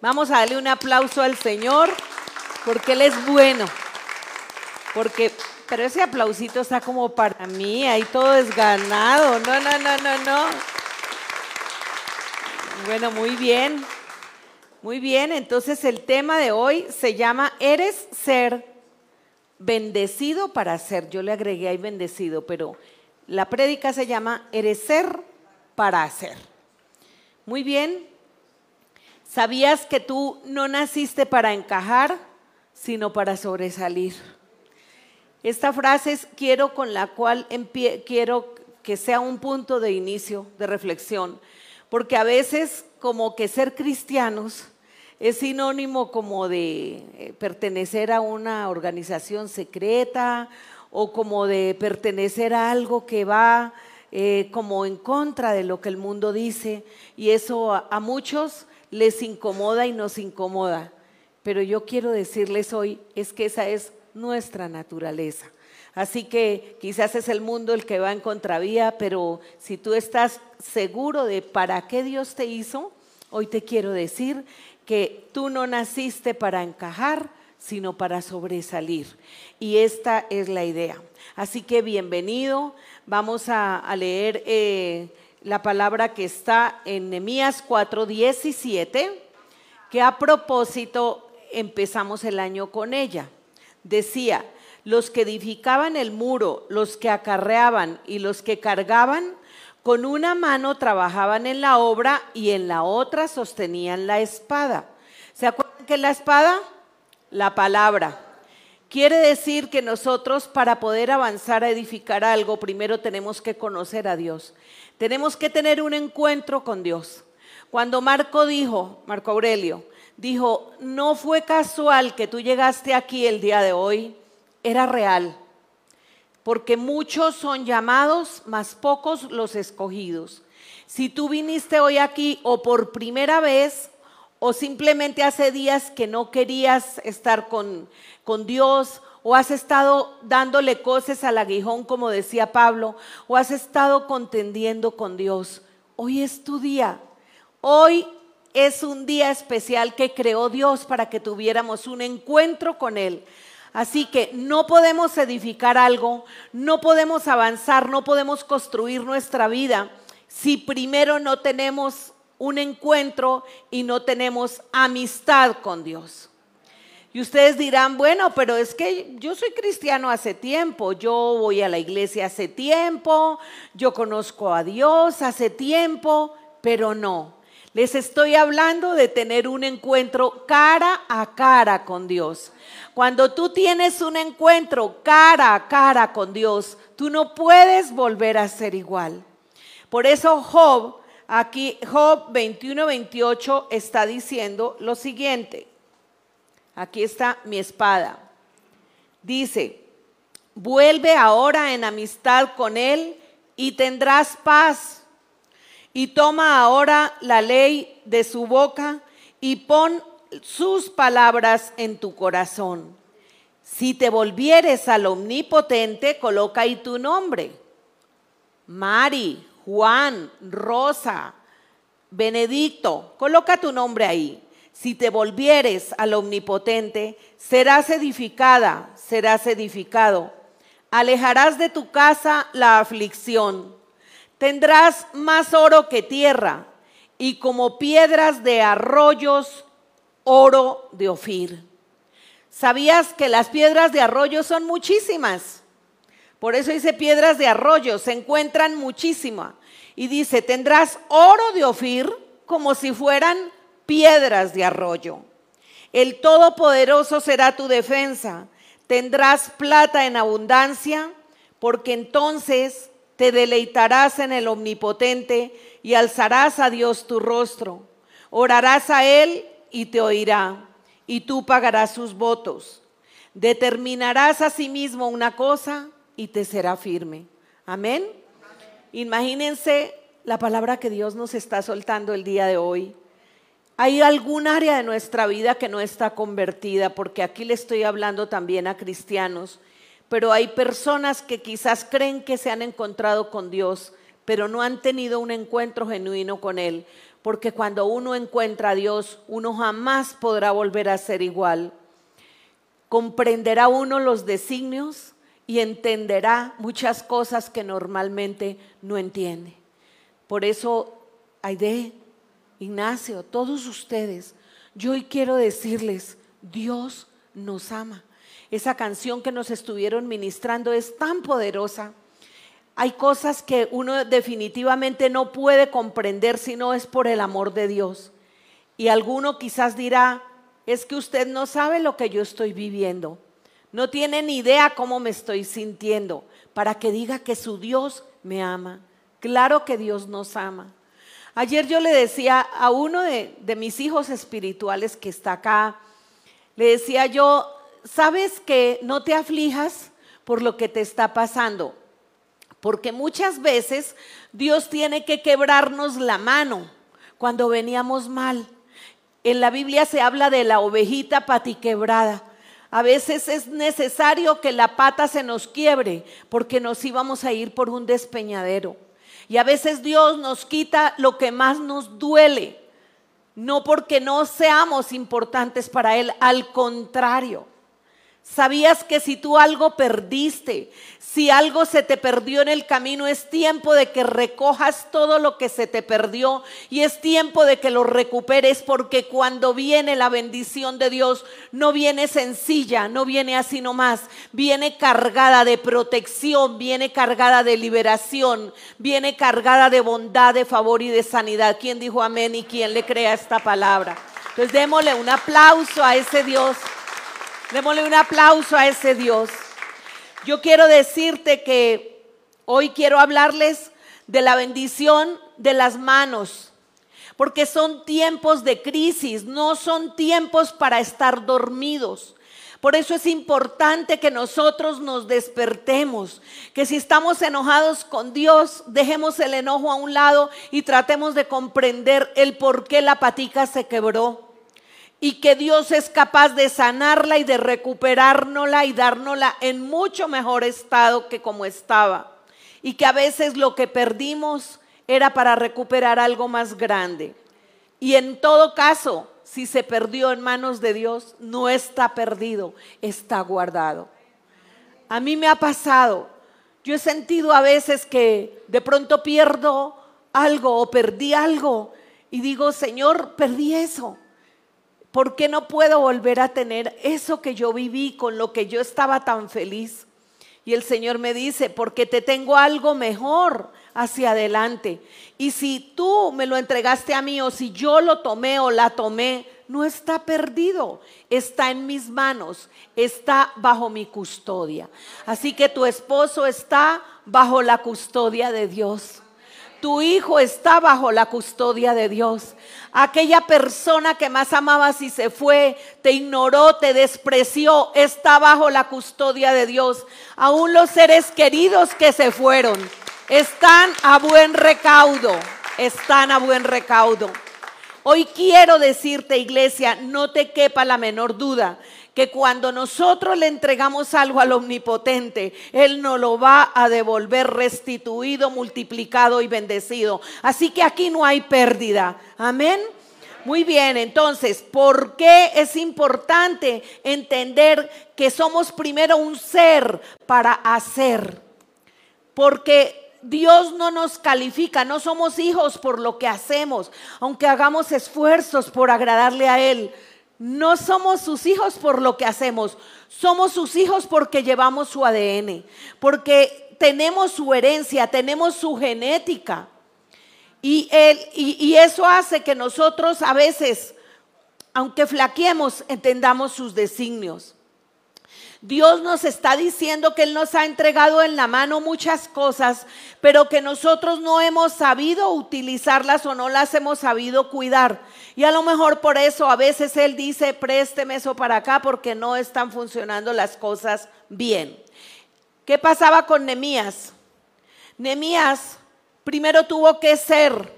vamos a darle un aplauso al Señor porque Él es bueno. Porque, pero ese aplausito está como para mí, ahí todo es ganado. No, no, no, no, no. Bueno, muy bien. Muy bien, entonces el tema de hoy se llama Eres ser bendecido para ser. Yo le agregué ahí bendecido, pero la prédica se llama Eres ser para hacer. Muy bien. ¿Sabías que tú no naciste para encajar, sino para sobresalir? Esta frase es quiero con la cual quiero que sea un punto de inicio, de reflexión, porque a veces como que ser cristianos es sinónimo como de eh, pertenecer a una organización secreta o como de pertenecer a algo que va eh, como en contra de lo que el mundo dice y eso a muchos les incomoda y nos incomoda. Pero yo quiero decirles hoy es que esa es nuestra naturaleza. Así que quizás es el mundo el que va en contravía, pero si tú estás seguro de para qué Dios te hizo, hoy te quiero decir que tú no naciste para encajar, sino para sobresalir. Y esta es la idea. Así que bienvenido. Vamos a, leer eh, la palabra que está en Nehemías 4:17, que a propósito empezamos el año con ella decía, los que edificaban el muro, los que acarreaban y los que cargaban, con una mano trabajaban en la obra y en la otra sostenían la espada. ¿Se acuerdan que la espada? La palabra. Quiere decir que nosotros para poder avanzar a edificar algo, primero tenemos que conocer a Dios. Tenemos que tener un encuentro con Dios. Cuando Marco dijo, Marco Aurelio, dijo, no fue casual que tú llegaste aquí el día de hoy, era real, porque muchos son llamados, más pocos los escogidos. Si tú viniste hoy aquí o por primera vez o simplemente hace días que no querías estar con, con Dios o has estado dándole cosas al aguijón, como decía Pablo, o has estado contendiendo con Dios, hoy es tu día. Hoy es un día especial que creó Dios para que tuviéramos un encuentro con Él. Así que no podemos edificar algo, no podemos avanzar, no podemos construir nuestra vida si primero no tenemos un encuentro y no tenemos amistad con Dios. Y ustedes dirán, bueno, pero es que yo soy cristiano hace tiempo, yo voy a la iglesia hace tiempo, yo conozco a Dios hace tiempo, pero no. Les estoy hablando de tener un encuentro cara a cara con Dios. Cuando tú tienes un encuentro cara a cara con Dios, tú no puedes volver a ser igual. Por eso Job, aquí Job 21-28 está diciendo lo siguiente. Aquí está mi espada. Dice, vuelve ahora en amistad con él y tendrás paz y toma ahora la ley de su boca y pon sus palabras en tu corazón. Si te volvieres al omnipotente, coloca ahí tu nombre. Mari, Juan, Rosa, Benedicto, coloca tu nombre ahí. Si te volvieres al omnipotente, serás edificada, serás edificado. Alejarás de tu casa la aflicción Tendrás más oro que tierra y como piedras de arroyos, oro de Ofir. ¿Sabías que las piedras de arroyo son muchísimas? Por eso dice piedras de arroyo, se encuentran muchísimas. Y dice, tendrás oro de Ofir como si fueran piedras de arroyo. El Todopoderoso será tu defensa. Tendrás plata en abundancia, porque entonces te deleitarás en el Omnipotente y alzarás a Dios tu rostro. Orarás a Él y te oirá, y tú pagarás sus votos. Determinarás a sí mismo una cosa y te será firme. Amén. Imagínense la palabra que Dios nos está soltando el día de hoy. Hay algún área de nuestra vida que no está convertida, porque aquí le estoy hablando también a cristianos, pero hay personas que quizás creen que se han encontrado con Dios, pero no han tenido un encuentro genuino con Él, porque cuando uno encuentra a Dios, uno jamás podrá volver a ser igual. Comprenderá uno los designios y entenderá muchas cosas que normalmente no entiende. Por eso, Aide, Ignacio, todos ustedes, yo hoy quiero decirles, Dios nos ama. Esa canción que nos estuvieron ministrando es tan poderosa. Hay cosas que uno definitivamente no puede comprender si no es por el amor de Dios. Y alguno quizás dirá, es que usted no sabe lo que yo estoy viviendo. No tiene ni idea cómo me estoy sintiendo para que diga que su Dios me ama. Claro que Dios nos ama. Ayer yo le decía a uno de, mis hijos espirituales que está acá, le decía yo, ¿sabes que no te aflijas por lo que te está pasando? Porque muchas veces Dios tiene que quebrarnos la mano cuando veníamos mal. En la Biblia se habla de la ovejita patiquebrada. A veces es necesario que la pata se nos quiebre porque nos íbamos a ir por un despeñadero. Y a veces Dios nos quita lo que más nos duele, no porque no seamos importantes para Él, al contrario. ¿Sabías que si tú algo perdiste, si algo se te perdió en el camino, es tiempo de que recojas todo lo que se te perdió y es tiempo de que lo recuperes porque cuando viene la bendición de Dios no viene sencilla, no viene así nomás, viene cargada de protección, viene cargada de liberación, viene cargada de bondad, de favor y de sanidad. ¿Quién dijo amén y quién le crea esta palabra? Entonces démosle un aplauso a ese Dios Démosle un aplauso a ese Dios. Yo quiero decirte que hoy quiero hablarles de la bendición de las manos, porque son tiempos de crisis, no son tiempos para estar dormidos. Por eso es importante que nosotros nos despertemos, que si estamos enojados con Dios, dejemos el enojo a un lado y tratemos de comprender el por qué la patica se quebró y que Dios es capaz de sanarla y de recuperárnosla y dárnosla en mucho mejor estado que como estaba. Y que a veces lo que perdimos era para recuperar algo más grande. Y en todo caso, si se perdió en manos de Dios, no está perdido, está guardado. A mí me ha pasado, yo he sentido a veces que de pronto pierdo algo o perdí algo y digo, Señor, perdí eso ¿Por qué no puedo volver a tener eso que yo viví, con lo que yo estaba tan feliz? Y el Señor me dice, porque te tengo algo mejor hacia adelante. Y si tú me lo entregaste a mí o si yo lo tomé o la tomé, no está perdido, está en mis manos, está bajo mi custodia. Así que tu esposo está bajo la custodia de Dios. Tu hijo está bajo la custodia de Dios. Aquella persona que más amabas y se fue, te ignoró, te despreció, está bajo la custodia de Dios. Aún los seres queridos que se fueron están a buen recaudo, están a buen recaudo. Hoy quiero decirte, iglesia, no te quepa la menor duda que cuando nosotros le entregamos algo al omnipotente, Él nos lo va a devolver restituido, multiplicado y bendecido. Así que aquí no hay pérdida. Amén. Muy bien, entonces, ¿por qué es importante entender que somos primero un ser para hacer? Porque Dios no nos califica, no somos hijos por lo que hacemos, aunque hagamos esfuerzos por agradarle a Él. No somos sus hijos por lo que hacemos, somos sus hijos porque llevamos su ADN, porque tenemos su herencia, tenemos su genética. Y, y, eso hace que nosotros a veces, aunque flaqueemos, entendamos sus designios. Dios nos está diciendo que Él nos ha entregado en la mano muchas cosas, pero que nosotros no hemos sabido utilizarlas o no las hemos sabido cuidar. Y a lo mejor por eso a veces Él dice, présteme eso para acá porque no están funcionando las cosas bien. ¿Qué pasaba con Nemías? Nemías primero tuvo que ser,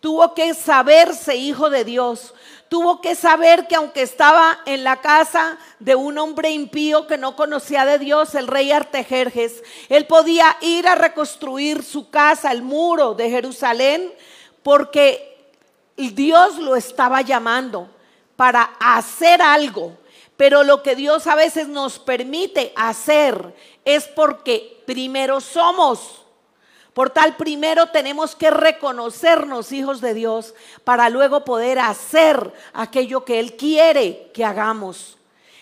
tuvo que saberse hijo de Dios, tuvo que saber que aunque estaba en la casa de un hombre impío que no conocía de Dios, el rey Artejerjes, él podía ir a reconstruir su casa, el muro de Jerusalén, porque Dios lo estaba llamando para hacer algo. Pero lo que Dios a veces nos permite hacer es porque primero somos. Por tal, primero tenemos que reconocernos hijos de Dios para luego poder hacer aquello que Él quiere que hagamos.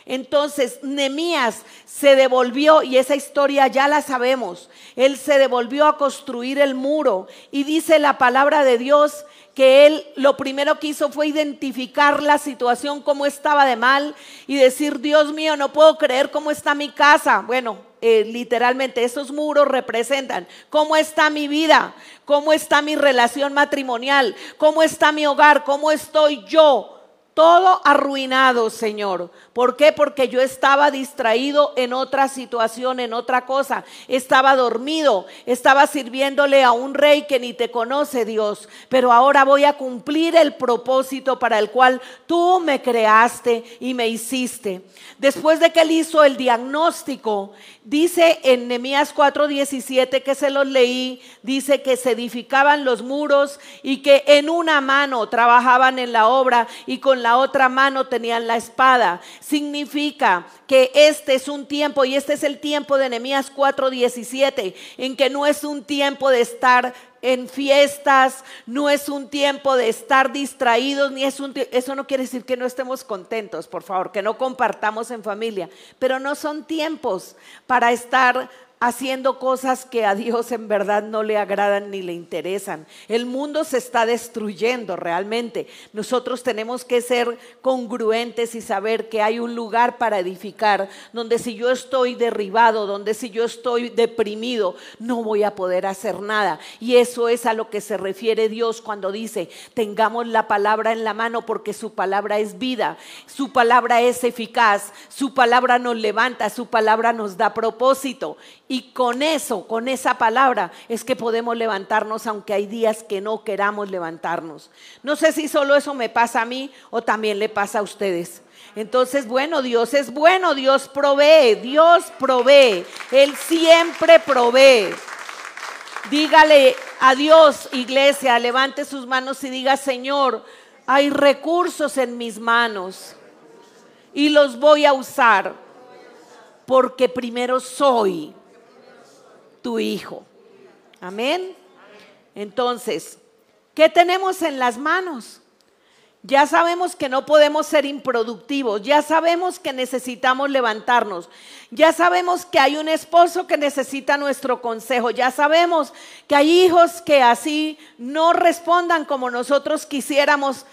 Entonces, Nemías se devolvió, y esa historia ya la sabemos, él se devolvió a construir el muro y dice la palabra de Dios que él lo primero que hizo fue identificar la situación, cómo estaba de mal y decir, Dios mío, no puedo creer cómo está mi casa. Bueno, eh, literalmente esos muros representan cómo está mi vida, cómo está mi relación matrimonial, cómo está mi hogar, cómo estoy yo todo arruinado, Señor. ¿Por qué? Porque yo estaba distraído en otra situación, en otra cosa. Estaba dormido, estaba sirviéndole a un rey que ni te conoce, Dios. Pero ahora voy a cumplir el propósito para el cual tú me creaste y me hiciste. Después de que él hizo el diagnóstico, dice en Nehemías 4:17 que se los leí, dice que se edificaban los muros y que en una mano trabajaban en la obra y con la otra mano tenían la espada. Significa que este es un tiempo, y este es el tiempo de Nehemías 4:17, en que no es un tiempo de estar en fiestas, no es un tiempo de estar distraídos, ni es un eso no quiere decir que no estemos contentos, por favor, que no compartamos en familia, pero no son tiempos para estar haciendo cosas que a Dios en verdad no le agradan ni le interesan. El mundo se está destruyendo realmente. Nosotros tenemos que ser congruentes y saber que hay un lugar para edificar, donde si yo estoy derribado, donde si yo estoy deprimido, no voy a poder hacer nada. Y eso es a lo que se refiere Dios cuando dice, tengamos la palabra en la mano porque su palabra es vida, su palabra es eficaz, su palabra nos levanta, su palabra nos da propósito. Con eso, con esa palabra, es que podemos levantarnos aunque hay días que no queramos levantarnos. No sé si solo eso me pasa a mí o también le pasa a ustedes. Entonces, bueno, Dios es bueno, Dios provee, Dios provee, Él siempre provee. Dígale a Dios, iglesia, levante sus manos y diga, Señor, hay recursos en mis manos y los voy a usar porque primero soy tu Hijo. Amén. Entonces, ¿qué tenemos en las manos? Ya sabemos que no podemos ser improductivos, ya sabemos que necesitamos levantarnos, ya sabemos que hay un esposo que necesita nuestro consejo, ya sabemos que hay hijos que así no respondan como nosotros quisiéramos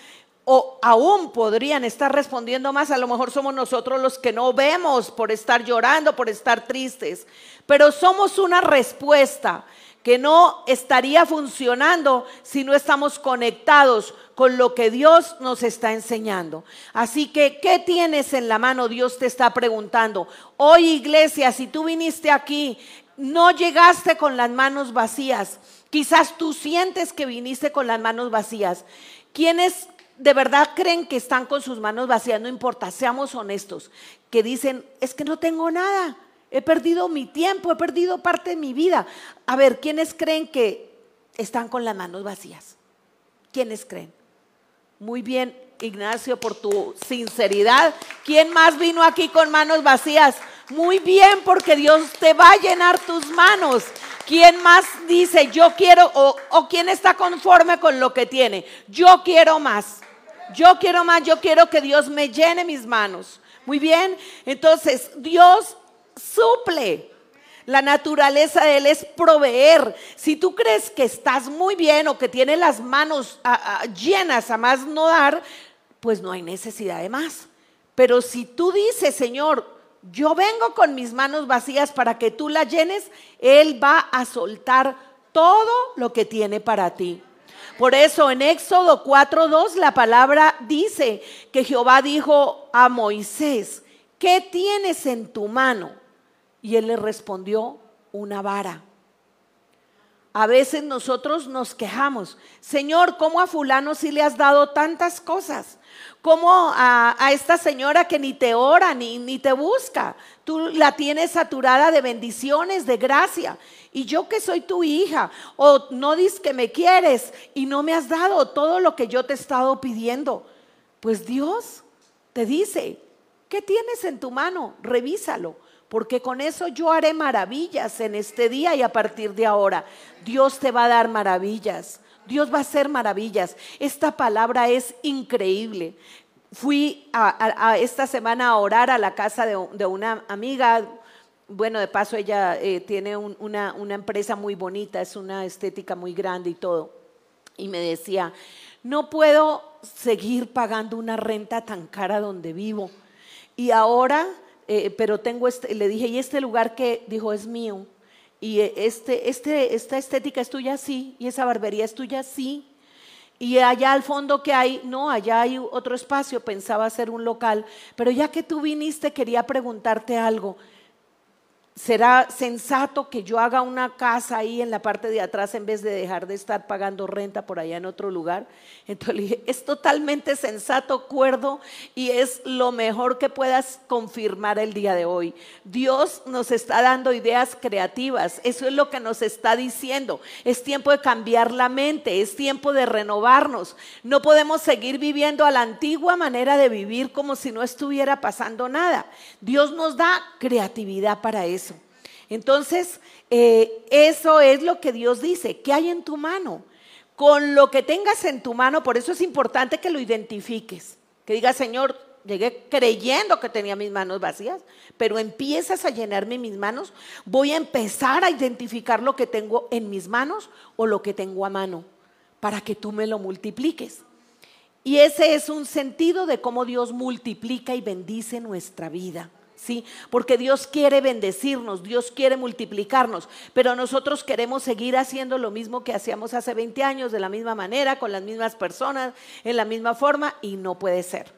o aún podrían estar respondiendo más, a lo mejor somos nosotros los que no vemos por estar llorando, por estar tristes, pero somos una respuesta que no estaría funcionando si no estamos conectados con lo que Dios nos está enseñando. Así que, ¿qué tienes en la mano? Dios te está preguntando. Hoy, iglesia, si tú viniste aquí, no llegaste con las manos vacías. Quizás tú sientes que viniste con las manos vacías. ¿Quiénes de verdad creen que están con sus manos vacías, no importa, seamos honestos, que dicen, es que no tengo nada, he perdido mi tiempo, he perdido parte de mi vida. A ver, ¿quiénes creen que están con las manos vacías? ¿Quiénes creen? Muy bien, Ignacio, por tu sinceridad. ¿Quién más vino aquí con manos vacías? Muy bien, porque Dios te va a llenar tus manos. ¿Quién más dice yo quiero o, quién está conforme con lo que tiene? Yo quiero más. Yo quiero más, yo quiero que Dios me llene mis manos. Muy bien, entonces Dios suple. La naturaleza de Él es proveer. Si tú crees que estás muy bien o que tienes las manos llenas a más no dar, pues no hay necesidad de más. Pero si tú dices, Señor, yo vengo con mis manos vacías para que tú las llenes, Él va a soltar todo lo que tiene para ti. Por eso en Éxodo 4.2 la palabra dice que Jehová dijo a Moisés, ¿qué tienes en tu mano? Y él le respondió, una vara. A veces nosotros nos quejamos, Señor, ¿cómo a fulano si le has dado tantas cosas? ¿Cómo a, esta señora que ni te ora ni, ni te busca? Tú la tienes saturada de bendiciones, de gracia. Y yo que soy tu hija, o no dices que me quieres y no me has dado todo lo que yo te he estado pidiendo. Pues Dios te dice, ¿qué tienes en tu mano? Revísalo porque con eso yo haré maravillas en este día y a partir de ahora. Dios te va a dar maravillas. Dios va a hacer maravillas. Esta palabra es increíble. Fui a, esta semana a orar a la casa de, una amiga. Bueno, de paso ella eh, tiene una, una empresa muy bonita, es una estética muy grande y todo. Y me decía, no puedo seguir pagando una renta tan cara donde vivo. Y ahora eh, pero tengo este, le dije, ¿y este lugar que dijo es mío? Y eh, este, este, esta estética es tuya, sí, y esa barbería es tuya, sí. Y allá al fondo que hay, no, allá hay otro espacio, pensaba hacer un local, pero ya que tú viniste quería preguntarte algo. ¿Será sensato que yo haga una casa ahí en la parte de atrás en vez de dejar de estar pagando renta por allá en otro lugar? Entonces le dije, es totalmente sensato, cuerdo y es lo mejor que puedas confirmar el día de hoy. Dios nos está dando ideas creativas, eso es lo que nos está diciendo. Es tiempo de cambiar la mente, es tiempo de renovarnos. No podemos seguir viviendo a la antigua manera de vivir como si no estuviera pasando nada. Dios nos da creatividad para eso. Entonces, eh, eso es lo que Dios dice. ¿Qué hay en tu mano? Con lo que tengas en tu mano, por eso es importante que lo identifiques. Que digas, Señor, llegué creyendo que tenía mis manos vacías, pero empiezas a llenarme mis manos, voy a empezar a identificar lo que tengo en mis manos o lo que tengo a mano, para que tú me lo multipliques. Y ese es un sentido de cómo Dios multiplica y bendice nuestra vida. ¿Sí? Porque Dios quiere bendecirnos, Dios quiere multiplicarnos, pero nosotros queremos seguir haciendo lo mismo que hacíamos hace 20 años, de la misma manera, con las mismas personas, en la misma forma, y no puede ser.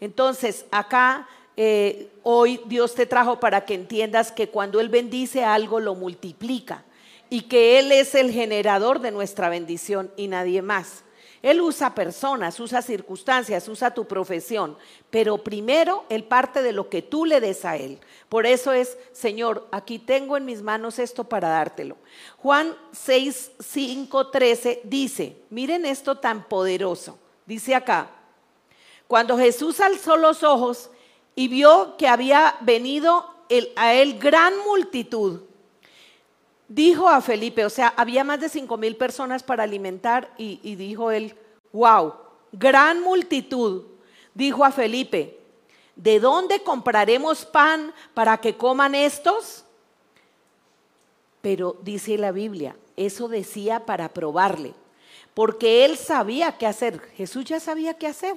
Entonces, acá eh, hoy Dios te trajo para que entiendas que cuando Él bendice algo, lo multiplica y que Él es el generador de nuestra bendición y nadie más. Él usa personas, usa circunstancias, usa tu profesión, pero primero Él parte de lo que tú le des a Él. Por eso es, Señor, aquí tengo en mis manos esto para dártelo. Juan 6, 5, 13 dice, miren esto tan poderoso, dice acá, cuando Jesús alzó los ojos y vio que había venido a Él gran multitud, dijo a Felipe, o sea, había más de cinco mil personas para alimentar y, dijo él, wow, gran multitud, dijo a Felipe, ¿de dónde compraremos pan para que coman estos? Pero dice la Biblia, eso decía para probarle, porque él sabía qué hacer, Jesús ya sabía qué hacer.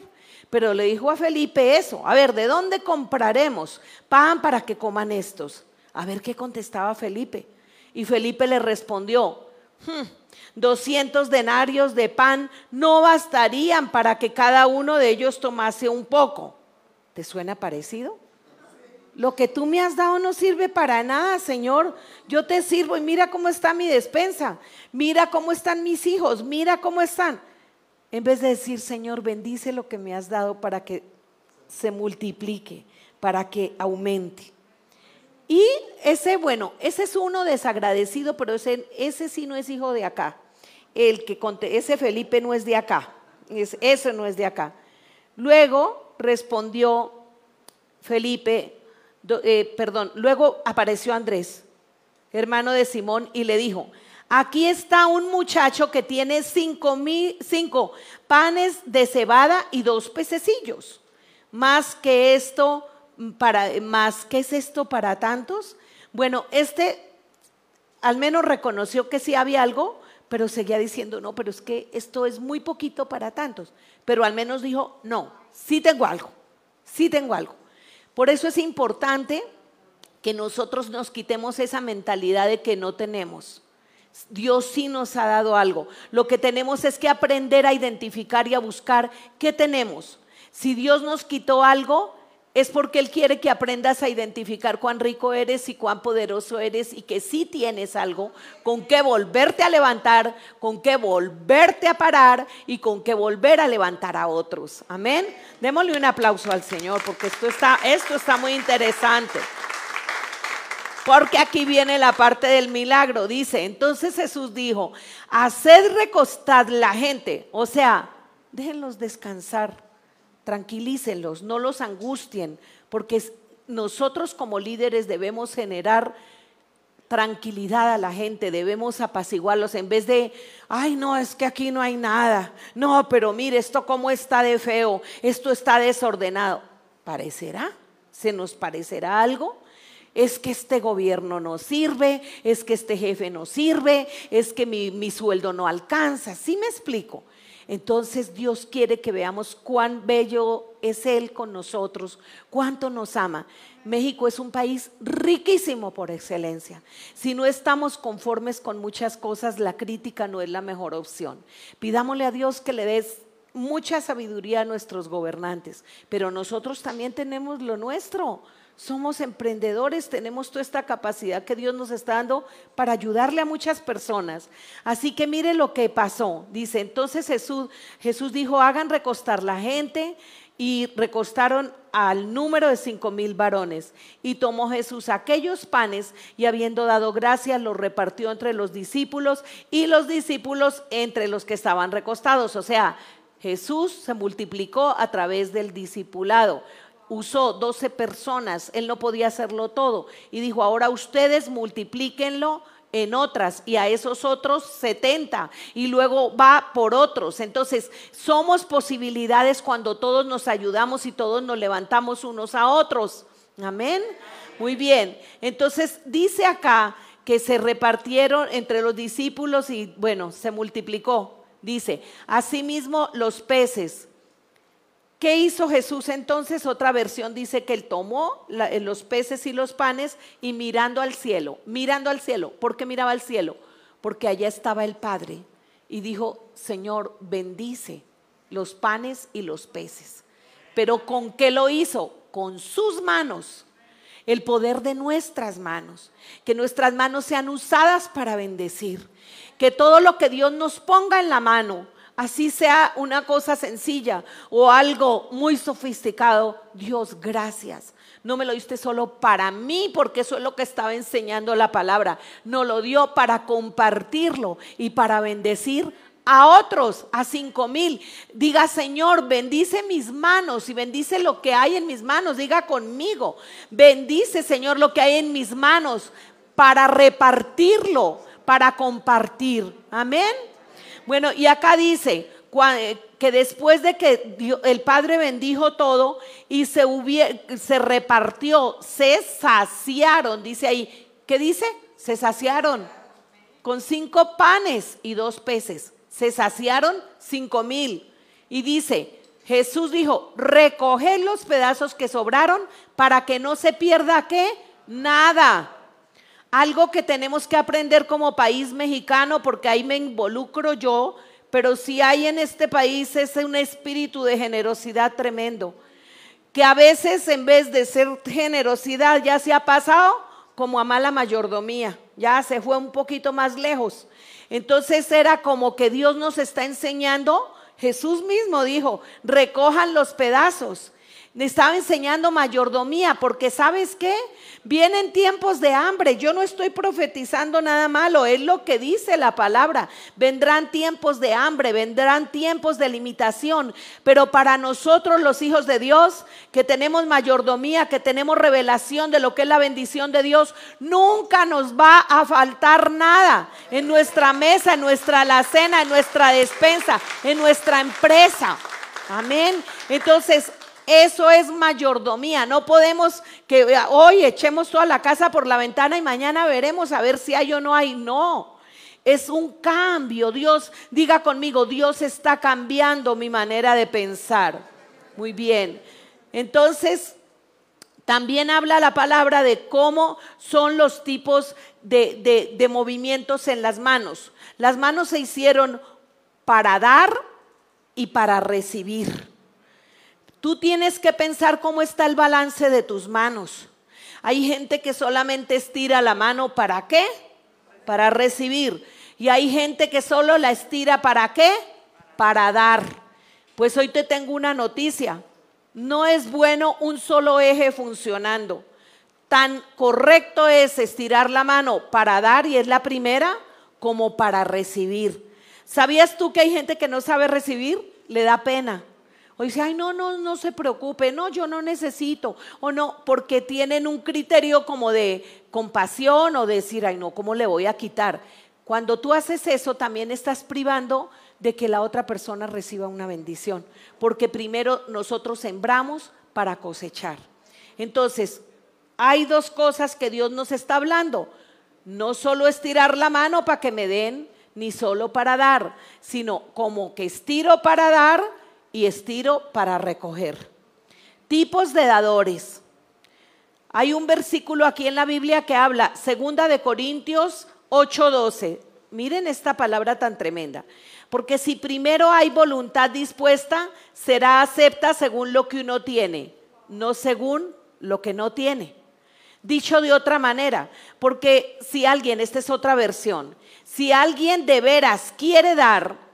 Pero le dijo a Felipe eso, a ver, ¿de dónde compraremos pan para que coman estos? A ver qué contestaba Felipe. Y Felipe le respondió, 200 hmm, denarios de pan no bastarían para que cada uno de ellos tomase un poco. ¿Te suena parecido? Lo que tú me has dado no sirve para nada, Señor. Yo te sirvo y mira cómo está mi despensa. Mira cómo están mis hijos. Mira cómo están. En vez de decir, Señor, bendice lo que me has dado para que se multiplique, para que aumente. Y ese, bueno, ese es uno desagradecido, pero ese, ese sí no es hijo de acá. El que ese Felipe no es de acá. Es, ese no es de acá. Luego respondió Felipe, eh, perdón, luego apareció Andrés, hermano de Simón, y le dijo, aquí está un muchacho que tiene cinco, cinco panes de cebada y dos pececillos. Más que esto para más, ¿qué es esto para tantos? Bueno, este al menos reconoció que sí había algo, pero seguía diciendo, no, pero es que esto es muy poquito para tantos. Pero al menos dijo, no, sí tengo algo, sí tengo algo. Por eso es importante que nosotros nos quitemos esa mentalidad de que no tenemos. Dios sí nos ha dado algo. Lo que tenemos es que aprender a identificar y a buscar qué tenemos. Si Dios nos quitó algo, es porque Él quiere que aprendas a identificar cuán rico eres y cuán poderoso eres y que sí tienes algo con qué volverte a levantar, con qué volverte a parar y con qué volver a levantar a otros. Amén. Démosle un aplauso al Señor porque esto está, esto está muy interesante. Porque aquí viene la parte del milagro. Dice, entonces Jesús dijo, haced recostar la gente. O sea, déjenlos descansar tranquilícenlos, no los angustien, porque nosotros como líderes debemos generar tranquilidad a la gente, debemos apaciguarlos en vez de, ay no, es que aquí no hay nada, no, pero mire, esto cómo está de feo, esto está desordenado. ¿Parecerá? ¿Se nos parecerá algo? Es que este gobierno no sirve, es que este jefe no sirve, es que mi, mi sueldo no alcanza. ¿Sí me explico? Entonces Dios quiere que veamos cuán bello es Él con nosotros, cuánto nos ama. México es un país riquísimo por excelencia. Si no estamos conformes con muchas cosas, la crítica no es la mejor opción. Pidámosle a Dios que le des mucha sabiduría a nuestros gobernantes, pero nosotros también tenemos lo nuestro somos emprendedores, tenemos toda esta capacidad que Dios nos está dando para ayudarle a muchas personas. Así que mire lo que pasó. Dice, entonces Jesús, dijo, hagan recostar la gente y recostaron al número de cinco mil varones. Y tomó Jesús aquellos panes y habiendo dado gracias, los repartió entre los discípulos y los discípulos entre los que estaban recostados. O sea, Jesús se multiplicó a través del discipulado usó 12 personas, él no podía hacerlo todo. Y dijo, ahora ustedes multiplíquenlo en otras y a esos otros 70 y luego va por otros. Entonces, somos posibilidades cuando todos nos ayudamos y todos nos levantamos unos a otros. Amén. Muy bien. Entonces, dice acá que se repartieron entre los discípulos y bueno, se multiplicó. Dice, asimismo los peces ¿Qué hizo Jesús entonces? Otra versión dice que él tomó eh, los peces y los panes y mirando al cielo, mirando al cielo. ¿Por qué miraba al cielo? Porque allá estaba el Padre y dijo, Señor, bendice los panes y los peces. Pero ¿con qué lo hizo? Con sus manos. El poder de nuestras manos. Que nuestras manos sean usadas para bendecir. Que todo lo que Dios nos ponga en la mano, así sea una cosa sencilla o algo muy sofisticado, Dios, gracias. No me lo diste solo para mí, porque eso es lo que estaba enseñando la palabra. No lo dio para compartirlo y para bendecir a otros, a cinco mil. Diga, Señor, bendice mis manos y bendice lo que hay en mis manos. Diga conmigo, bendice, Señor, lo que hay en mis manos para repartirlo, para compartir. Amén. Bueno, y acá dice eh, que después de que el Padre bendijo todo y se, se repartió, se saciaron, dice ahí, ¿qué dice? Se saciaron con cinco panes y dos peces. Se saciaron cinco mil. Y dice, Jesús dijo, recoged los pedazos que sobraron para que no se pierda qué? Nada. Algo que tenemos que aprender como país mexicano, porque ahí me involucro yo, pero si hay en este país es un espíritu de generosidad tremendo, que a veces en vez de ser generosidad ya se ha pasado como a mala mayordomía, ya se fue un poquito más lejos. Entonces era como que Dios nos está enseñando, Jesús mismo dijo, recojan los pedazos estaba enseñando mayordomía, porque sabes qué? Vienen tiempos de hambre. Yo no estoy profetizando nada malo, es lo que dice la palabra. Vendrán tiempos de hambre, vendrán tiempos de limitación, pero para nosotros los hijos de Dios, que tenemos mayordomía, que tenemos revelación de lo que es la bendición de Dios, nunca nos va a faltar nada en nuestra mesa, en nuestra alacena, en nuestra despensa, en nuestra empresa. Amén. Entonces, eso es mayordomía. No podemos que hoy echemos toda la casa por la ventana y mañana veremos a ver si hay o no hay. No. Es un cambio. Dios, diga conmigo, Dios está cambiando mi manera de pensar. Muy bien. Entonces, También habla la palabra de cómo son los tipos de, de movimientos en las manos. Las manos se hicieron para dar y para recibir. Tú tienes que pensar cómo está el balance de tus manos. Hay gente que solamente estira la mano para qué? Para recibir. Y hay gente que solo la estira para qué? Para dar. Pues hoy te tengo una noticia. No es bueno un solo eje funcionando. Tan correcto es estirar la mano para dar y es la primera como para recibir. ¿Sabías tú que hay gente que no sabe recibir? Le da pena. O dice, ay, no, no, no se preocupe, no, yo no necesito. O no, porque tienen un criterio como de compasión o decir, ay, no, ¿cómo le voy a quitar? Cuando tú haces eso, también estás privando de que la otra persona reciba una bendición. Porque primero nosotros sembramos para cosechar. Entonces, hay dos cosas que Dios nos está hablando. No solo estirar la mano para que me den, ni solo para dar, sino como que estiro para dar y estiro para recoger. Tipos de dadores. Hay un versículo aquí en la Biblia que habla, segunda de Corintios 8:12. Miren esta palabra tan tremenda. Porque si primero hay voluntad dispuesta, será acepta según lo que uno tiene, no según lo que no tiene. Dicho de otra manera, porque si alguien, esta es otra versión, si alguien de veras quiere dar,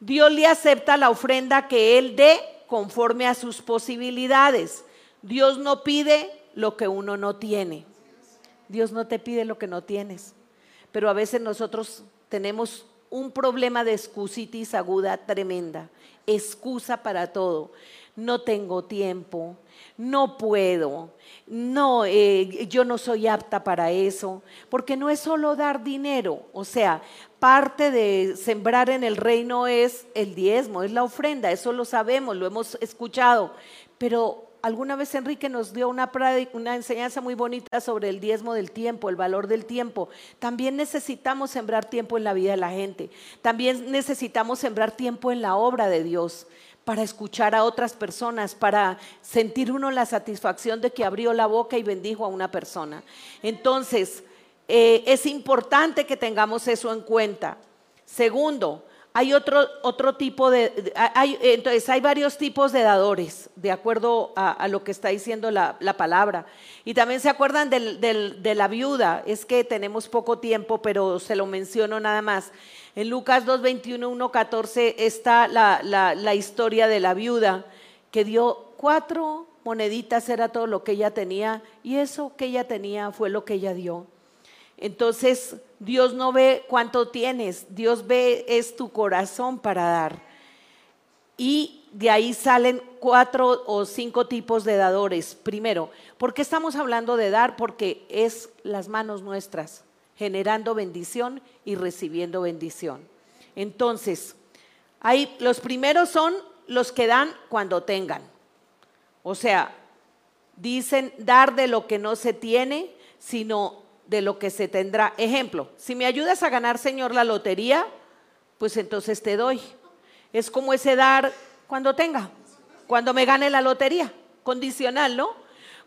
Dios le acepta la ofrenda que Él dé conforme a sus posibilidades. Dios no pide lo que uno no tiene. Dios no te pide lo que no tienes. Pero a veces nosotros tenemos un problema de excusitis aguda tremenda. Excusa para todo. No tengo tiempo, no puedo, no, eh, yo no soy apta para eso, porque no es solo dar dinero, o sea, parte de sembrar en el reino es el diezmo, es la ofrenda, eso lo sabemos, lo hemos escuchado, pero alguna vez Enrique nos dio una, una, enseñanza muy bonita sobre el diezmo del tiempo, el valor del tiempo. También necesitamos sembrar tiempo en la vida de la gente. También necesitamos sembrar tiempo en la obra de Dios para escuchar a otras personas, para sentir uno la satisfacción de que abrió la boca y bendijo a una persona. Entonces, eh, es importante que tengamos eso en cuenta. Segundo, hay otro, otro tipo de, hay, entonces hay varios tipos de dadores, de acuerdo a, lo que está diciendo la, palabra. Y también se acuerdan de la viuda, es que tenemos poco tiempo, pero se lo menciono nada más. En Lucas 2, 21, 1, 14 está la, la historia de la viuda que dio cuatro moneditas, era todo lo que ella tenía, y eso que ella tenía fue lo que ella dio. Entonces, Dios no ve cuánto tienes, Dios ve es tu corazón para dar. Y de ahí salen cuatro o cinco tipos de dadores. Primero, ¿por qué estamos hablando de dar? Porque es las manos nuestras generando bendición y recibiendo bendición. Entonces, hay, los primeros son los que dan cuando tengan. O sea, dicen dar de lo que no se tiene, sino de lo que se tendrá. Ejemplo, si me ayudas a ganar, Señor, la lotería, pues entonces te doy. Es como ese dar cuando tenga, cuando me gane la lotería, condicional, ¿no?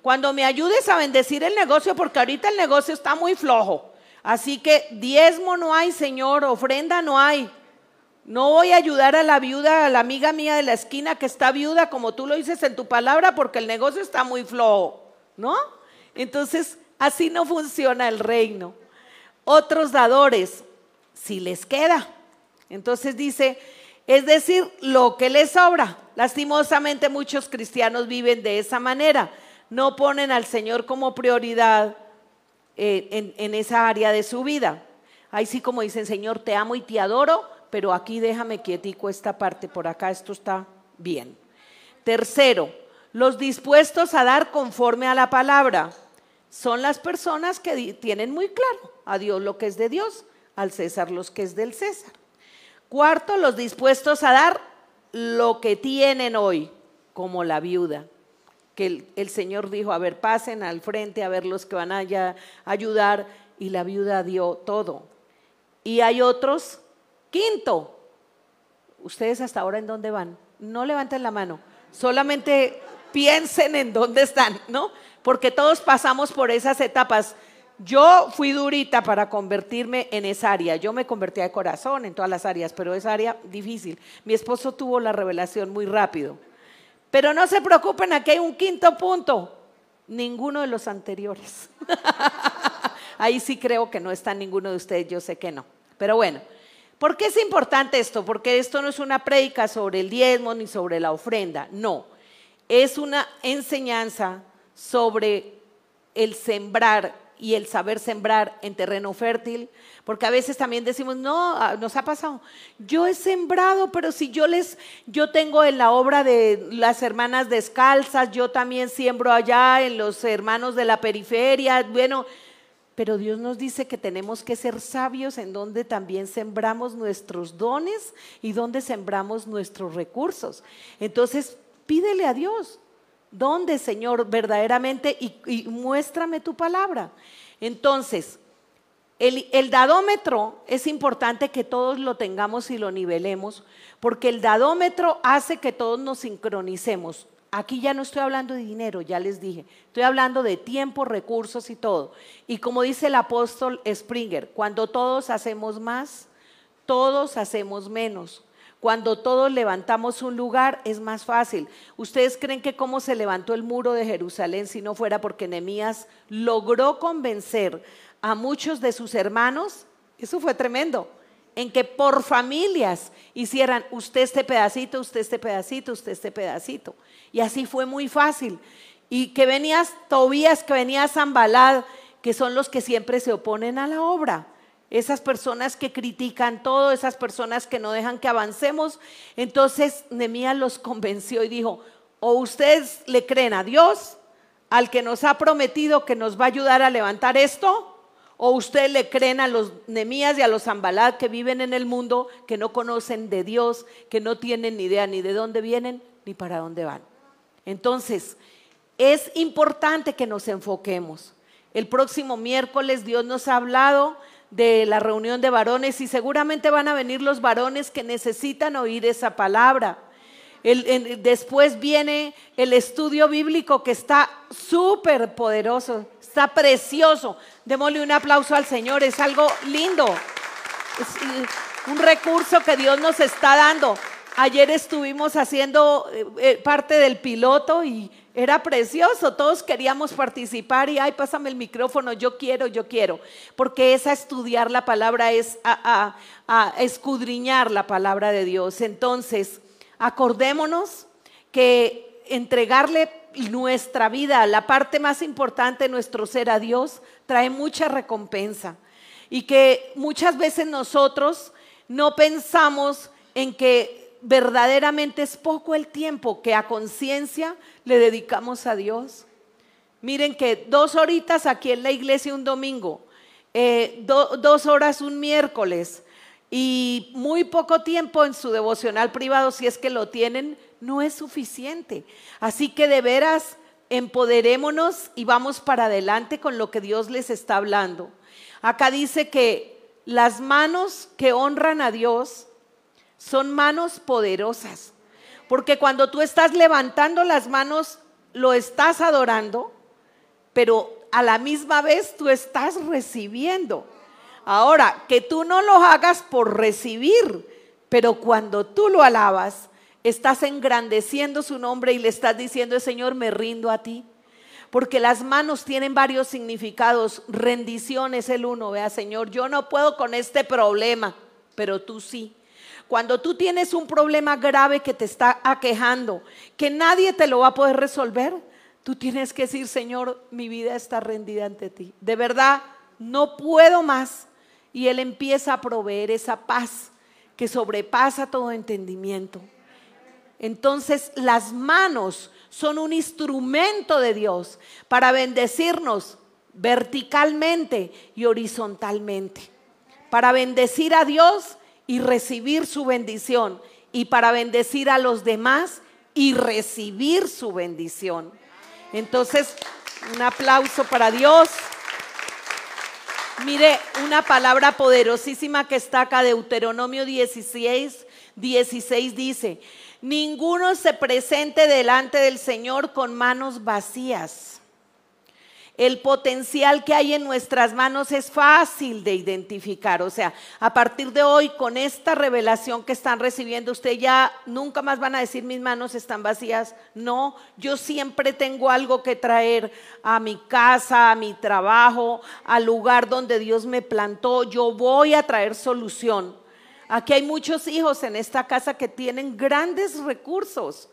Cuando me ayudes a bendecir el negocio, porque ahorita el negocio está muy flojo. Así que diezmo no hay, Señor, ofrenda no hay. No voy a ayudar a la viuda, a la amiga mía de la esquina que está viuda, como tú lo dices en tu palabra, porque el negocio está muy flojo, ¿no? Entonces, así no funciona el reino. Otros dadores, si les queda. Entonces dice, es decir, lo que les sobra. Lastimosamente muchos cristianos viven de esa manera. No ponen al Señor como prioridad eh, en, esa área de su vida. Ahí sí como dicen, Señor, te amo y te adoro, pero aquí déjame quietico esta parte, por acá esto está bien. Tercero, los dispuestos a dar conforme a la palabra son las personas que tienen muy claro a Dios lo que es de Dios, al César los que es del César. Cuarto, los dispuestos a dar lo que tienen hoy, como la viuda que el, Señor dijo, a ver, pasen al frente a ver los que van a ayudar, y la viuda dio todo. Y hay otros, quinto, ustedes hasta ahora en dónde van, no levanten la mano, solamente piensen en dónde están, ¿no? Porque todos pasamos por esas etapas. Yo fui durita para convertirme en esa área. Yo me convertí de corazón en todas las áreas, pero esa área difícil. Mi esposo tuvo la revelación muy rápido. Pero no se preocupen, aquí hay un quinto punto. Ninguno de los anteriores. Ahí sí creo que no está ninguno de ustedes, yo sé que no. Pero bueno, ¿por qué es importante esto? Porque esto no es una prédica sobre el diezmo ni sobre la ofrenda, no. Es una enseñanza sobre el sembrar y el saber sembrar en terreno fértil, porque a veces también decimos, no, ah, nos ha pasado, yo he sembrado, pero si yo les, yo tengo en la obra de las hermanas descalzas, yo también siembro allá en los hermanos de la periferia, bueno, pero Dios nos dice que tenemos que ser sabios en donde también sembramos nuestros dones y donde sembramos nuestros recursos. Entonces, pídele a Dios, ¿dónde, Señor, verdaderamente? Y, muéstrame tu palabra. Entonces, el, el, dadómetro es importante que todos lo tengamos y lo nivelemos, porque el dadómetro hace que todos nos sincronicemos. Aquí ya no estoy hablando de dinero, ya les dije. Estoy hablando de tiempo, recursos y todo. Y como dice el apóstol Springer, cuando todos hacemos más, todos hacemos menos. Cuando todos levantamos un lugar es más fácil. ¿Ustedes creen que cómo se levantó el muro de Jerusalén si no fuera porque Nehemías logró convencer a muchos de sus hermanos? Eso fue tremendo en que por familias hicieran usted este pedacito, usted este pedacito, usted este pedacito. Y así fue muy fácil. Y que venías Tobías, que venía Zambalad, que son los que siempre se oponen a la obra. Esas personas que critican todo, esas personas que no dejan que avancemos. Entonces Nemías los convenció y dijo, o ustedes le creen a Dios, al que nos ha prometido que nos va a ayudar a levantar esto, ¿O usted le creen a los Nemías y a los Zambalad que viven en el mundo, que no conocen de Dios, que no tienen ni idea ni de dónde vienen ni para dónde van? Entonces, es importante que nos enfoquemos. El próximo miércoles Dios nos ha hablado de la reunión de varones y seguramente van a venir los varones que necesitan oír esa palabra. después viene el estudio bíblico que está súper poderoso, está precioso. Démosle un aplauso al Señor, es algo lindo. Es un recurso que Dios nos está dando. Ayer estuvimos haciendo eh, eh, parte del piloto y era precioso, todos queríamos participar y, ay, pásame el micrófono, yo quiero, yo quiero, porque es a estudiar la palabra, es a, a escudriñar la palabra de Dios. Entonces, acordémonos que entregarle nuestra vida, la parte más importante de nuestro ser a Dios, trae mucha recompensa. Y que muchas veces nosotros no pensamos en que verdaderamente es poco el tiempo que a conciencia le dedicamos a Dios. Miren que dos horitas aquí en la iglesia un domingo, eh, dos horas un miércoles y muy poco tiempo en su devocional privado, si es que lo tienen, no es suficiente. Así que de veras, empoderémonos y vamos para adelante con lo que Dios les está hablando. Acá dice que las manos que honran a Dios son manos poderosas. Porque cuando tú estás levantando las manos, lo estás adorando, pero a la misma vez tú estás recibiendo. Ahora, que tú no lo hagas por recibir, pero cuando tú lo alabas, estás engrandeciendo su nombre y le estás diciendo, Señor, me rindo a ti. Porque las manos tienen varios significados. Rendición es el uno, vea, Señor, yo no puedo con este problema, pero tú sí. Cuando tú tienes un problema grave que te está aquejando, que nadie te lo va a poder resolver, tú tienes que decir, Señor, mi vida está rendida ante ti. De verdad, no puedo más. Y Él empieza a proveer esa paz que sobrepasa todo entendimiento. Entonces las manos son un instrumento de Dios para bendecirnos verticalmente y horizontalmente. Para bendecir a Dios y recibir su bendición. Y para bendecir a los demás y recibir su bendición. Entonces, un aplauso para Dios. Mire, una palabra poderosísima que está acá, Deuteronomio 16, 16 dice, ninguno se presente delante del Señor con manos vacías. El potencial que hay en nuestras manos es fácil de identificar. O sea, a partir de hoy, con esta revelación que están recibiendo, usted ya nunca más van a decir mis manos están vacías. No, yo siempre tengo algo que traer a mi casa, a mi trabajo, al lugar donde Dios me plantó. Yo voy a traer solución. Aquí hay muchos hijos en esta casa que tienen grandes recursos.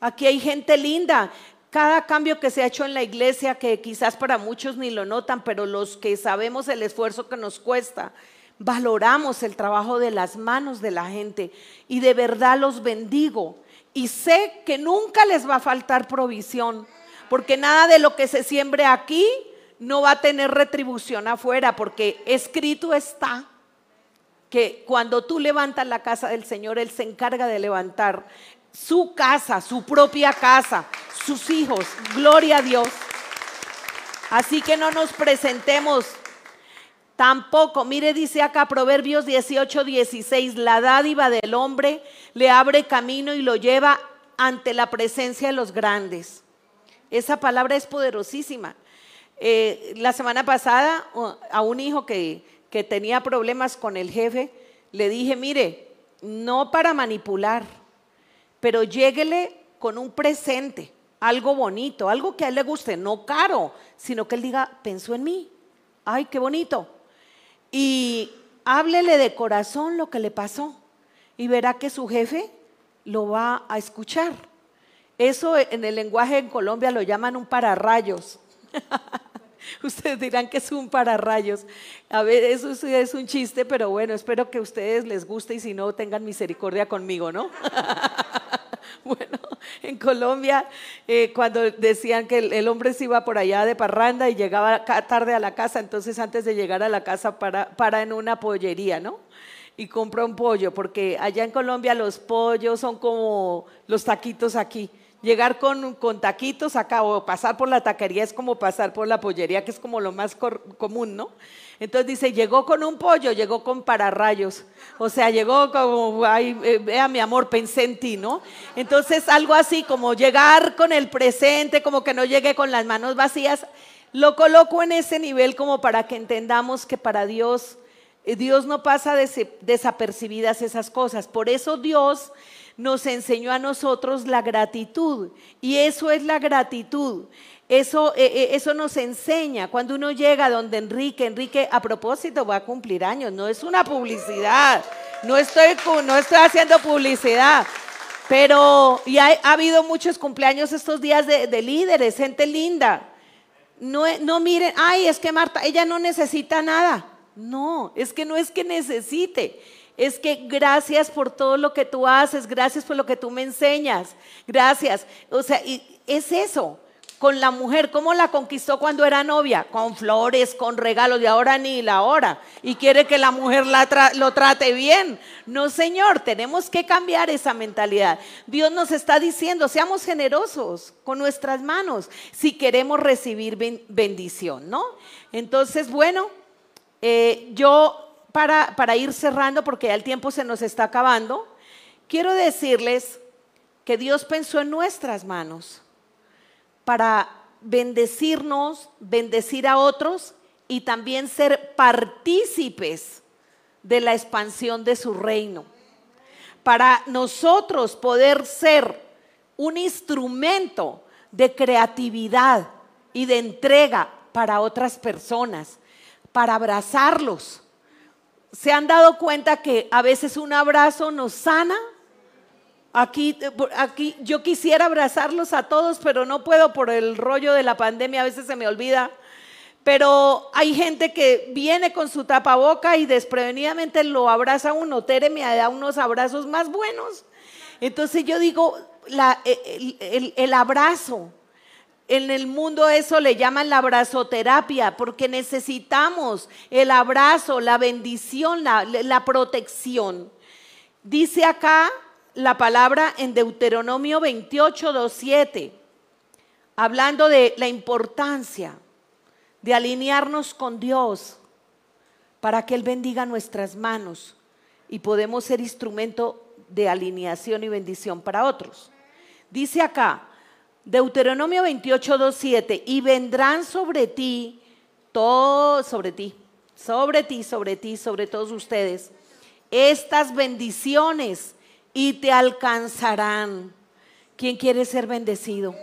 Aquí hay gente linda cada cambio que se ha hecho en la iglesia, que quizás para muchos ni lo notan, pero los que sabemos el esfuerzo que nos cuesta, valoramos el trabajo de las manos de la gente y de verdad los bendigo. Y sé que nunca les va a faltar provisión, porque nada de lo que se siembre aquí no va a tener retribución afuera, porque escrito está que cuando tú levantas la casa del Señor, Él se encarga de levantar su casa, su propia casa, sus hijos. Gloria a Dios. Así que no nos presentemos tampoco. Mire, dice acá Proverbios 18, 16, la dádiva del hombre le abre camino y lo lleva ante la presencia de los grandes. Esa palabra es poderosísima. Eh, la semana pasada a un hijo que, que tenía problemas con el jefe, le dije, mire, no para manipular, pero lléguele con un presente algo bonito, algo que a él le guste, no caro, sino que él diga, pensó en mí, ay, qué bonito. Y háblele de corazón lo que le pasó y verá que su jefe lo va a escuchar. Eso en el lenguaje en Colombia lo llaman un pararrayos. ustedes dirán que es un pararrayos. A ver, eso es un chiste, pero bueno, espero que a ustedes les guste y si no, tengan misericordia conmigo, ¿no? Bueno, en Colombia, eh, cuando decían que el, hombre se iba por allá de parranda y llegaba tarde a la casa, entonces antes de llegar a la casa para, para en una pollería, ¿no? Y compra un pollo, porque allá en Colombia los pollos son como los taquitos aquí. Llegar con, con taquitos acá o pasar por la taquería es como pasar por la pollería, que es como lo más común, ¿no? Entonces dice, llegó con un pollo, llegó con pararrayos. O sea, llegó como, ay, eh, vea mi amor, pensé en ti, ¿no? Entonces algo así como llegar con el presente, como que no llegue con las manos vacías. Lo coloco en ese nivel como para que entendamos que para Dios, eh, Dios no pasa desapercibidas esas cosas. Por eso Dios nos enseñó a nosotros la gratitud. Y eso es la gratitud. Eso, eh, eh, eso nos enseña cuando uno llega donde Enrique, Enrique a propósito va a cumplir años, no es una publicidad, no estoy, no estoy haciendo publicidad, pero y ha, habido muchos cumpleaños estos días de, de líderes, gente linda. No, no miren, ay, es que Marta, ella no necesita nada. No, es que no es que necesite, es que gracias por todo lo que tú haces, gracias por lo que tú me enseñas, gracias. O sea, es eso con la mujer, ¿cómo la conquistó cuando era novia? Con flores, con regalos, y ahora ni la hora. Y quiere que la mujer lo trate bien. No, Señor, tenemos que cambiar esa mentalidad. Dios nos está diciendo, seamos generosos con nuestras manos si queremos recibir bendición, ¿no? Entonces, bueno, eh, yo para, ir cerrando, porque ya el tiempo se nos está acabando, quiero decirles que Dios pensó en nuestras manos para bendecirnos, bendecir a otros y también ser partícipes de la expansión de su reino. Para nosotros poder ser un instrumento de creatividad y de entrega para otras personas, para abrazarlos. ¿Se han dado cuenta que a veces un abrazo nos sana? Aquí, aquí yo quisiera abrazarlos a todos, pero no puedo por el rollo de la pandemia, a veces se me olvida. Pero hay gente que viene con su tapaboca y desprevenidamente lo abraza uno. Tere me da unos abrazos más buenos. Entonces yo digo, el, abrazo, en el mundo eso le llaman la abrazoterapia, porque necesitamos el abrazo, la bendición, la, la protección. Dice acá la palabra en Deuteronomio 28, 27, hablando de la importancia de alinearnos con Dios para que Él bendiga nuestras manos y podemos ser instrumento de alineación y bendición para otros. Dice acá, Deuteronomio 28, 2, 7, y vendrán sobre ti, todo, sobre ti, sobre ti, sobre ti, sobre todos ustedes, estas bendiciones y te alcanzarán. ¿Quién quiere ser bendecido?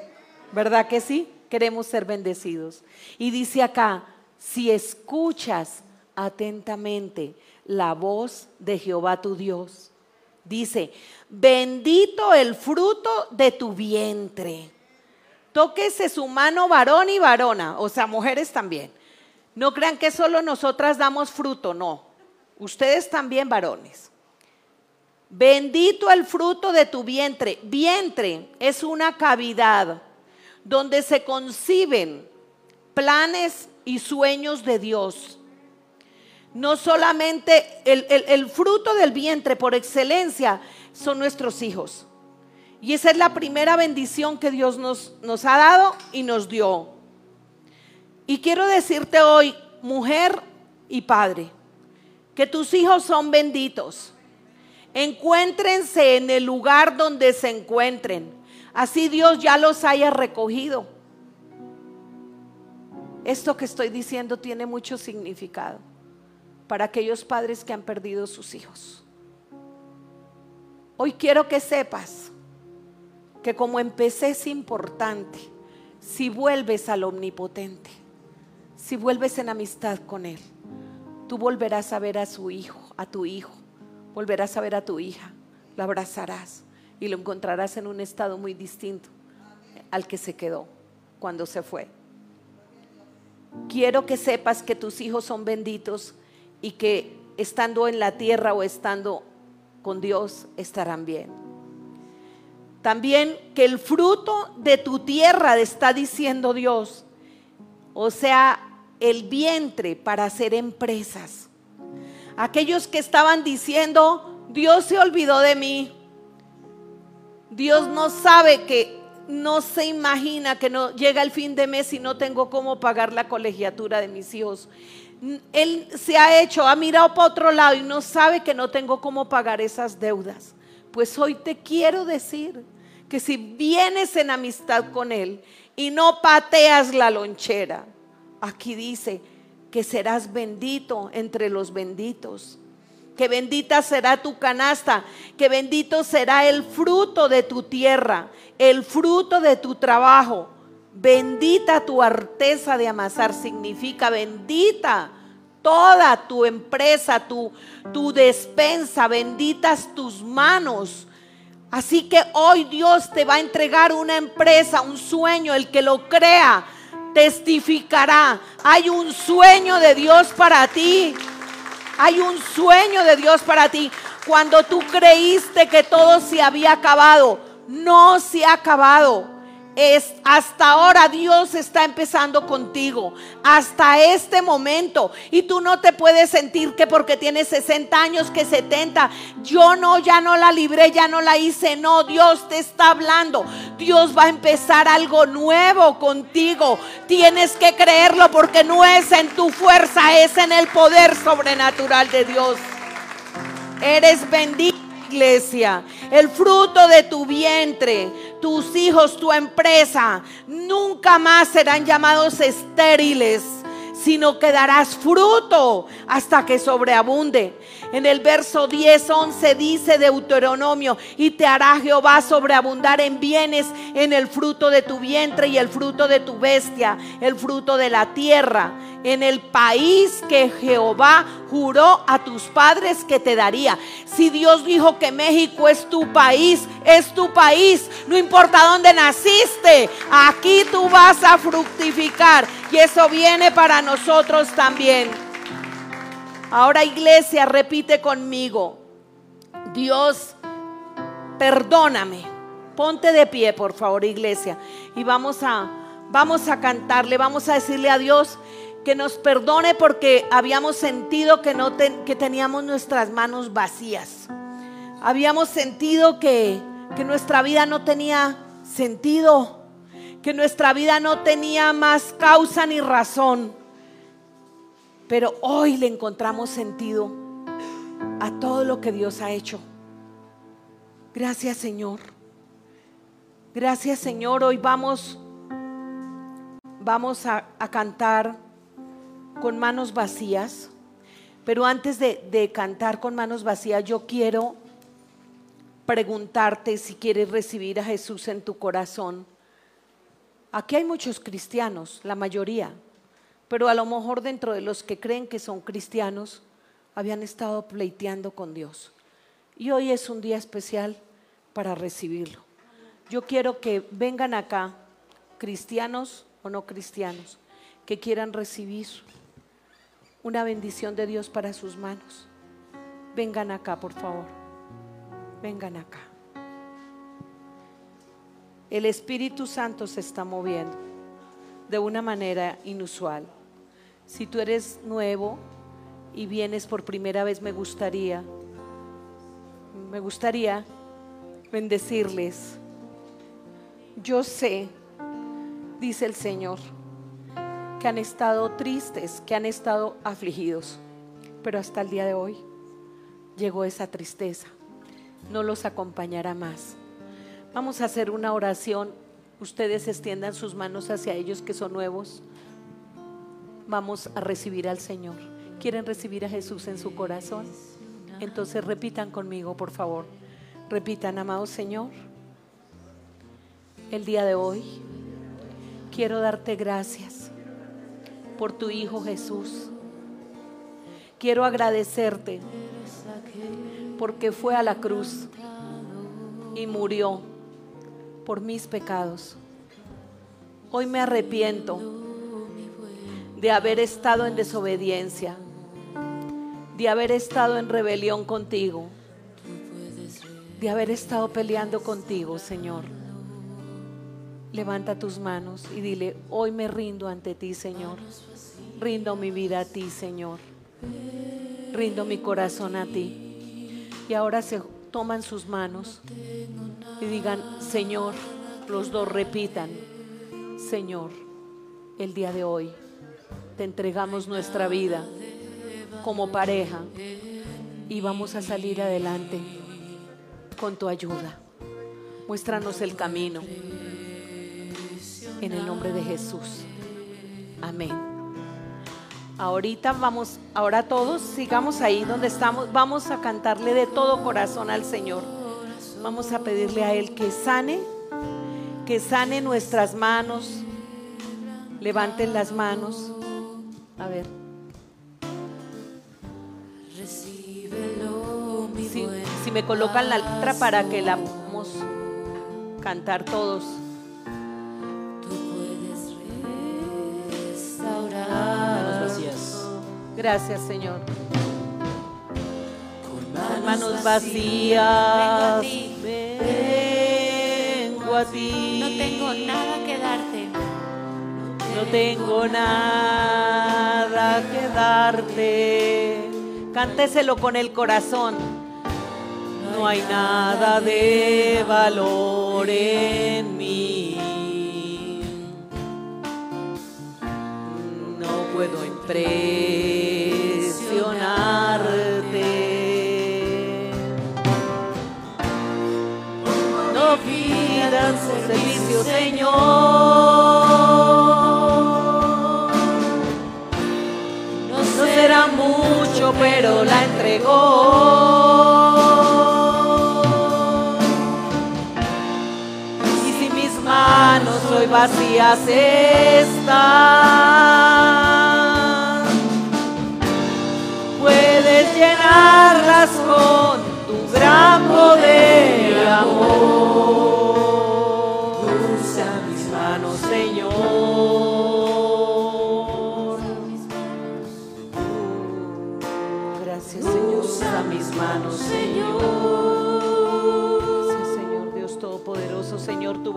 ¿Verdad que sí? Queremos ser bendecidos. Y dice acá, si escuchas atentamente la voz de Jehová tu Dios, dice, bendito el fruto de tu vientre. Tóquese su mano varón y varona, o sea, mujeres también. No crean que solo nosotras damos fruto, no. Ustedes también varones. Bendito el fruto de tu vientre. Vientre es una cavidad donde se conciben planes y sueños de Dios. No solamente el, fruto del vientre por excelencia son nuestros hijos. Y esa es la primera bendición que Dios nos, ha dado y nos dio. Y quiero decirte hoy, mujer y padre, que tus hijos son benditos Encuéntrense en el lugar donde se encuentren. Así Dios ya los haya recogido. Esto que estoy diciendo tiene mucho significado para aquellos padres que han perdido sus hijos. Hoy quiero que sepas que como empecé es importante, si vuelves al omnipotente, si vuelves en amistad con Él, tú volverás a ver a su hijo, a tu hijo, volverás a ver a tu hija, la abrazarás y lo encontrarás en un estado muy distinto al que se quedó cuando se fue. Quiero que sepas que tus hijos son benditos y que estando en la tierra o estando con Dios estarán bien. También que el fruto de tu tierra, está diciendo Dios, o sea, el vientre para hacer empresas Aquellos que estaban diciendo, Dios se olvidó de mí. Dios no sabe que, no se imagina que no llega el fin de mes y no tengo cómo pagar la colegiatura de mis hijos. Él se ha hecho, ha mirado para otro lado y no sabe que no tengo cómo pagar esas deudas. Pues hoy te quiero decir que si vienes en amistad con Él y no pateas la lonchera, aquí dice, que serás bendito entre los benditos. Que bendita será tu canasta, que bendito será el fruto de tu tierra, el fruto de tu trabajo. Bendita tu arteza de amasar, significa bendita toda tu empresa, tu, tu despensa, benditas tus manos. Así que hoy Dios te va a entregar una empresa, un sueño, el que lo crea testificará. Hay un sueño de Dios para ti. Hay un sueño de Dios para ti. Cuando tú creíste que todo se había acabado, no se ha acabado es hasta ahora Dios está empezando contigo, hasta este momento. Y tú no te puedes sentir que porque tienes 60 años, que 70, yo no, ya no la libré, ya no la hice. No, Dios te está hablando. Dios va a empezar algo nuevo contigo. Tienes que creerlo porque no es en tu fuerza, es en el poder sobrenatural de Dios. Eres bendito iglesia, el fruto de tu vientre, tus hijos, tu empresa, nunca más serán llamados estériles, sino que darás fruto hasta que sobreabunde. En el verso 10, 11 dice Deuteronomio, y te hará Jehová sobreabundar en bienes, en el fruto de tu vientre y el fruto de tu bestia, el fruto de la tierra en el país que Jehová juró a tus padres que te daría. Si Dios dijo que México es tu país, es tu país, no importa dónde naciste, aquí tú vas a fructificar y eso viene para nosotros también. Ahora iglesia, repite conmigo, Dios, perdóname. Ponte de pie, por favor, iglesia, y vamos a vamos a cantarle, vamos a decirle a Dios, que nos perdone porque habíamos sentido que, no que teníamos nuestras manos vacías. Habíamos sentido que, que nuestra vida no tenía sentido, que nuestra vida no tenía más causa ni razón. Pero hoy le encontramos sentido a todo lo que Dios ha hecho. Gracias Señor. Gracias Señor. Hoy vamos, vamos a, cantar con manos vacías. Pero antes de, de cantar con manos vacías, yo quiero preguntarte si quieres recibir a Jesús en tu corazón. Aquí hay muchos cristianos, la mayoría, pero a lo mejor dentro de los que creen que son cristianos, habían estado pleiteando con Dios. Y hoy es un día especial para recibirlo. Yo quiero que vengan acá, cristianos o no cristianos, que quieran recibir una bendición de Dios para sus manos. Vengan acá, por favor. Vengan acá. El Espíritu Santo se está moviendo de una manera inusual. Si tú eres nuevo y vienes por primera vez, me gustaría, me gustaría bendecirles. Yo sé, dice el Señor, que han estado tristes, que han estado afligidos, pero hasta el día de hoy llegó esa tristeza. No los acompañará más. Vamos a hacer una oración. Ustedes extiendan sus manos hacia ellos que son nuevos. Vamos a recibir al Señor. ¿Quieren recibir a Jesús en su corazón? Entonces repitan conmigo, por favor. Repitan, amado Señor, el día de hoy quiero darte gracias por tu Hijo Jesús. Quiero agradecerte porque fue a la cruz y murió por mis pecados. Hoy me arrepiento de haber estado en desobediencia, de haber estado en rebelión contigo, de haber estado peleando contigo, Señor. Levanta tus manos y dile, hoy me rindo ante ti, Señor. Rindo mi vida a ti, Señor. Rindo mi corazón a ti. Y ahora se toman sus manos y digan, Señor, los dos repitan, Señor, el día de hoy te entregamos nuestra vida como pareja y vamos a salir adelante con tu ayuda. Muéstranos el camino en el nombre de Jesús. Amén. Ahorita vamos, ahora todos sigamos ahí donde estamos, vamos a cantarle de todo corazón al Señor. Vamos a pedirle a Él que sane, que sane nuestras manos. Levanten las manos. A ver. Si, si me colocan la letra para que la podamos cantar todos. Gracias, Señor. Con manos vacías, vengo a ti. No tengo nada que darte. No tengo nada que darte. Cánteselo con el corazón. No hay nada de valor en mí. No puedo impresionarte. Pidas servicio, Señor. No será mucho, pero la entregó. Y si mis manos hoy vacías están, puedes llenarlas con tu gran poder amor.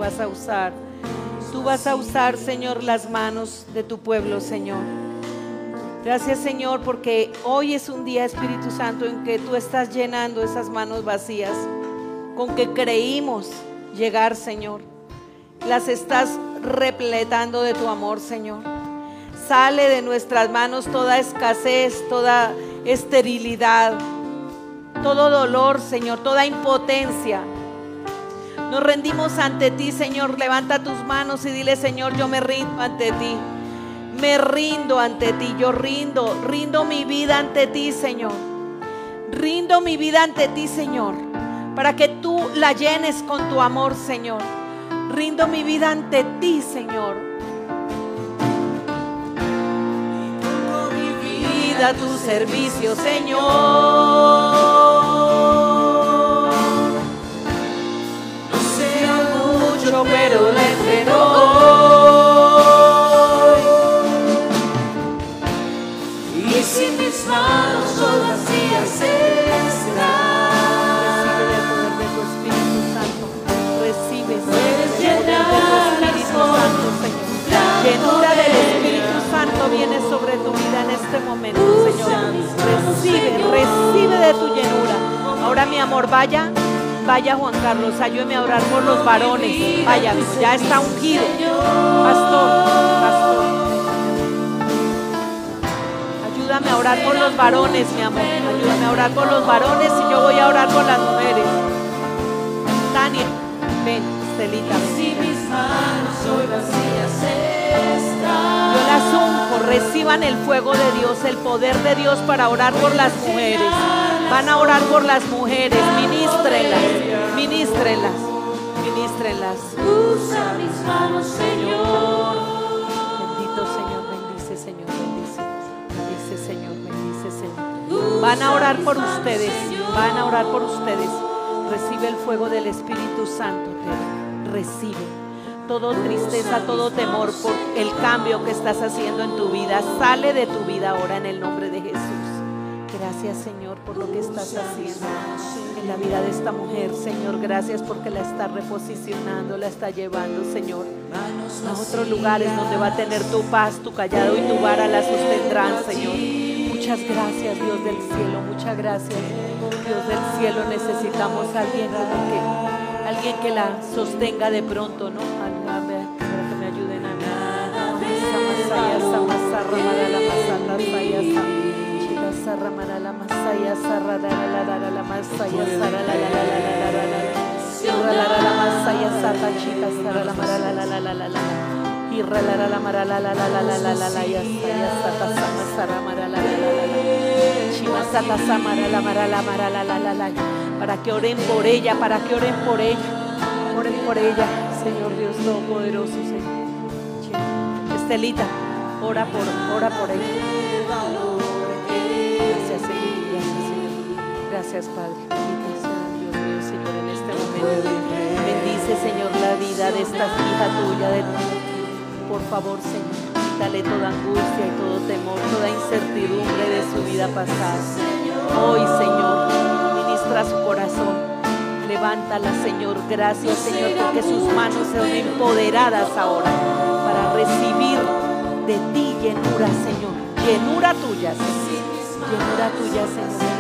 Vas a usar, tú vas a usar, Señor, las manos de tu pueblo, Señor. Gracias, Señor, porque hoy es un día, Espíritu Santo, en que tú estás llenando esas manos vacías con que creímos llegar, Señor. Las estás repletando de tu amor, Señor. Sale de nuestras manos toda escasez, toda esterilidad, todo dolor, Señor, toda impotencia. Nos rendimos ante ti, Señor. Levanta tus manos y dile, Señor, yo me rindo ante ti. Me rindo ante ti, yo rindo, rindo mi vida ante ti, Señor. Rindo mi vida ante ti, Señor, para que tú la llenes con tu amor, Señor. Rindo mi vida ante ti, Señor. Pongo mi vida a tu servicio, Señor. a way to let Juan Carlos, ayúdeme a orar por los varones. Vaya, ya está ungido. Pastor, pastor. Ayúdame a orar por los varones, mi amor. Ayúdame a orar por los varones y yo voy a orar por las mujeres. Tania, ven, Estelita. Yo las unjo, reciban el fuego de Dios, el poder de Dios para orar por las mujeres. Van a orar por las mujeres, ministrenlas, ministrenlas, ministrenlas. Usa mis manos, Señor. Bendito Señor, bendice Señor, bendice. Bendice Señor, bendice Señor. Van a orar por ustedes, van a orar por ustedes. Recibe el fuego del Espíritu Santo, Tere. recibe. Todo tristeza, todo temor por el cambio que estás haciendo en tu vida, sale de tu vida ahora en el nombre de Jesús. Gracias Señor por lo que estás haciendo en la vida de esta mujer, Señor. Gracias porque la está reposicionando, la está llevando, Señor, a otros lugares donde va a tener tu paz, tu callado y tu vara la sostendrán, Señor. Muchas gracias, Dios del cielo, muchas gracias. Dios del cielo, necesitamos a alguien que, alguien que la sostenga de pronto, ¿no? Para que me ayuden a mí. Marala, masaya, la, la, la, la, la, la, masaya, sarra, la, la, la, la, la, la, la, la, la. Irra, la, la, la, masaya, chica, sarra, la, la, la, la, la, la, la. Irra, la, la, la, marala, la, la, la, la, la, la, la, ya, saya, sata, sama, sarra, marala, la, la, la, la. Chiva, sata, la, marala, marala, la, la, la. Para que oren por ella, para que oren por ella. Oren por ella, Señor Dios Todopoderoso, Señor. Estelita, ora por, ora por ella. Gracias, Padre. Bendice, Señor, la vida de esta hija tuya. De Por favor, Señor, quítale toda angustia y todo temor, toda incertidumbre de su vida pasada. Hoy, Señor, ministra su corazón. Levántala, Señor. Gracias, Señor, porque sus manos son empoderadas ahora para recibir de ti llenura, Señor. Llenura tuya. Llenura tuya, Señor.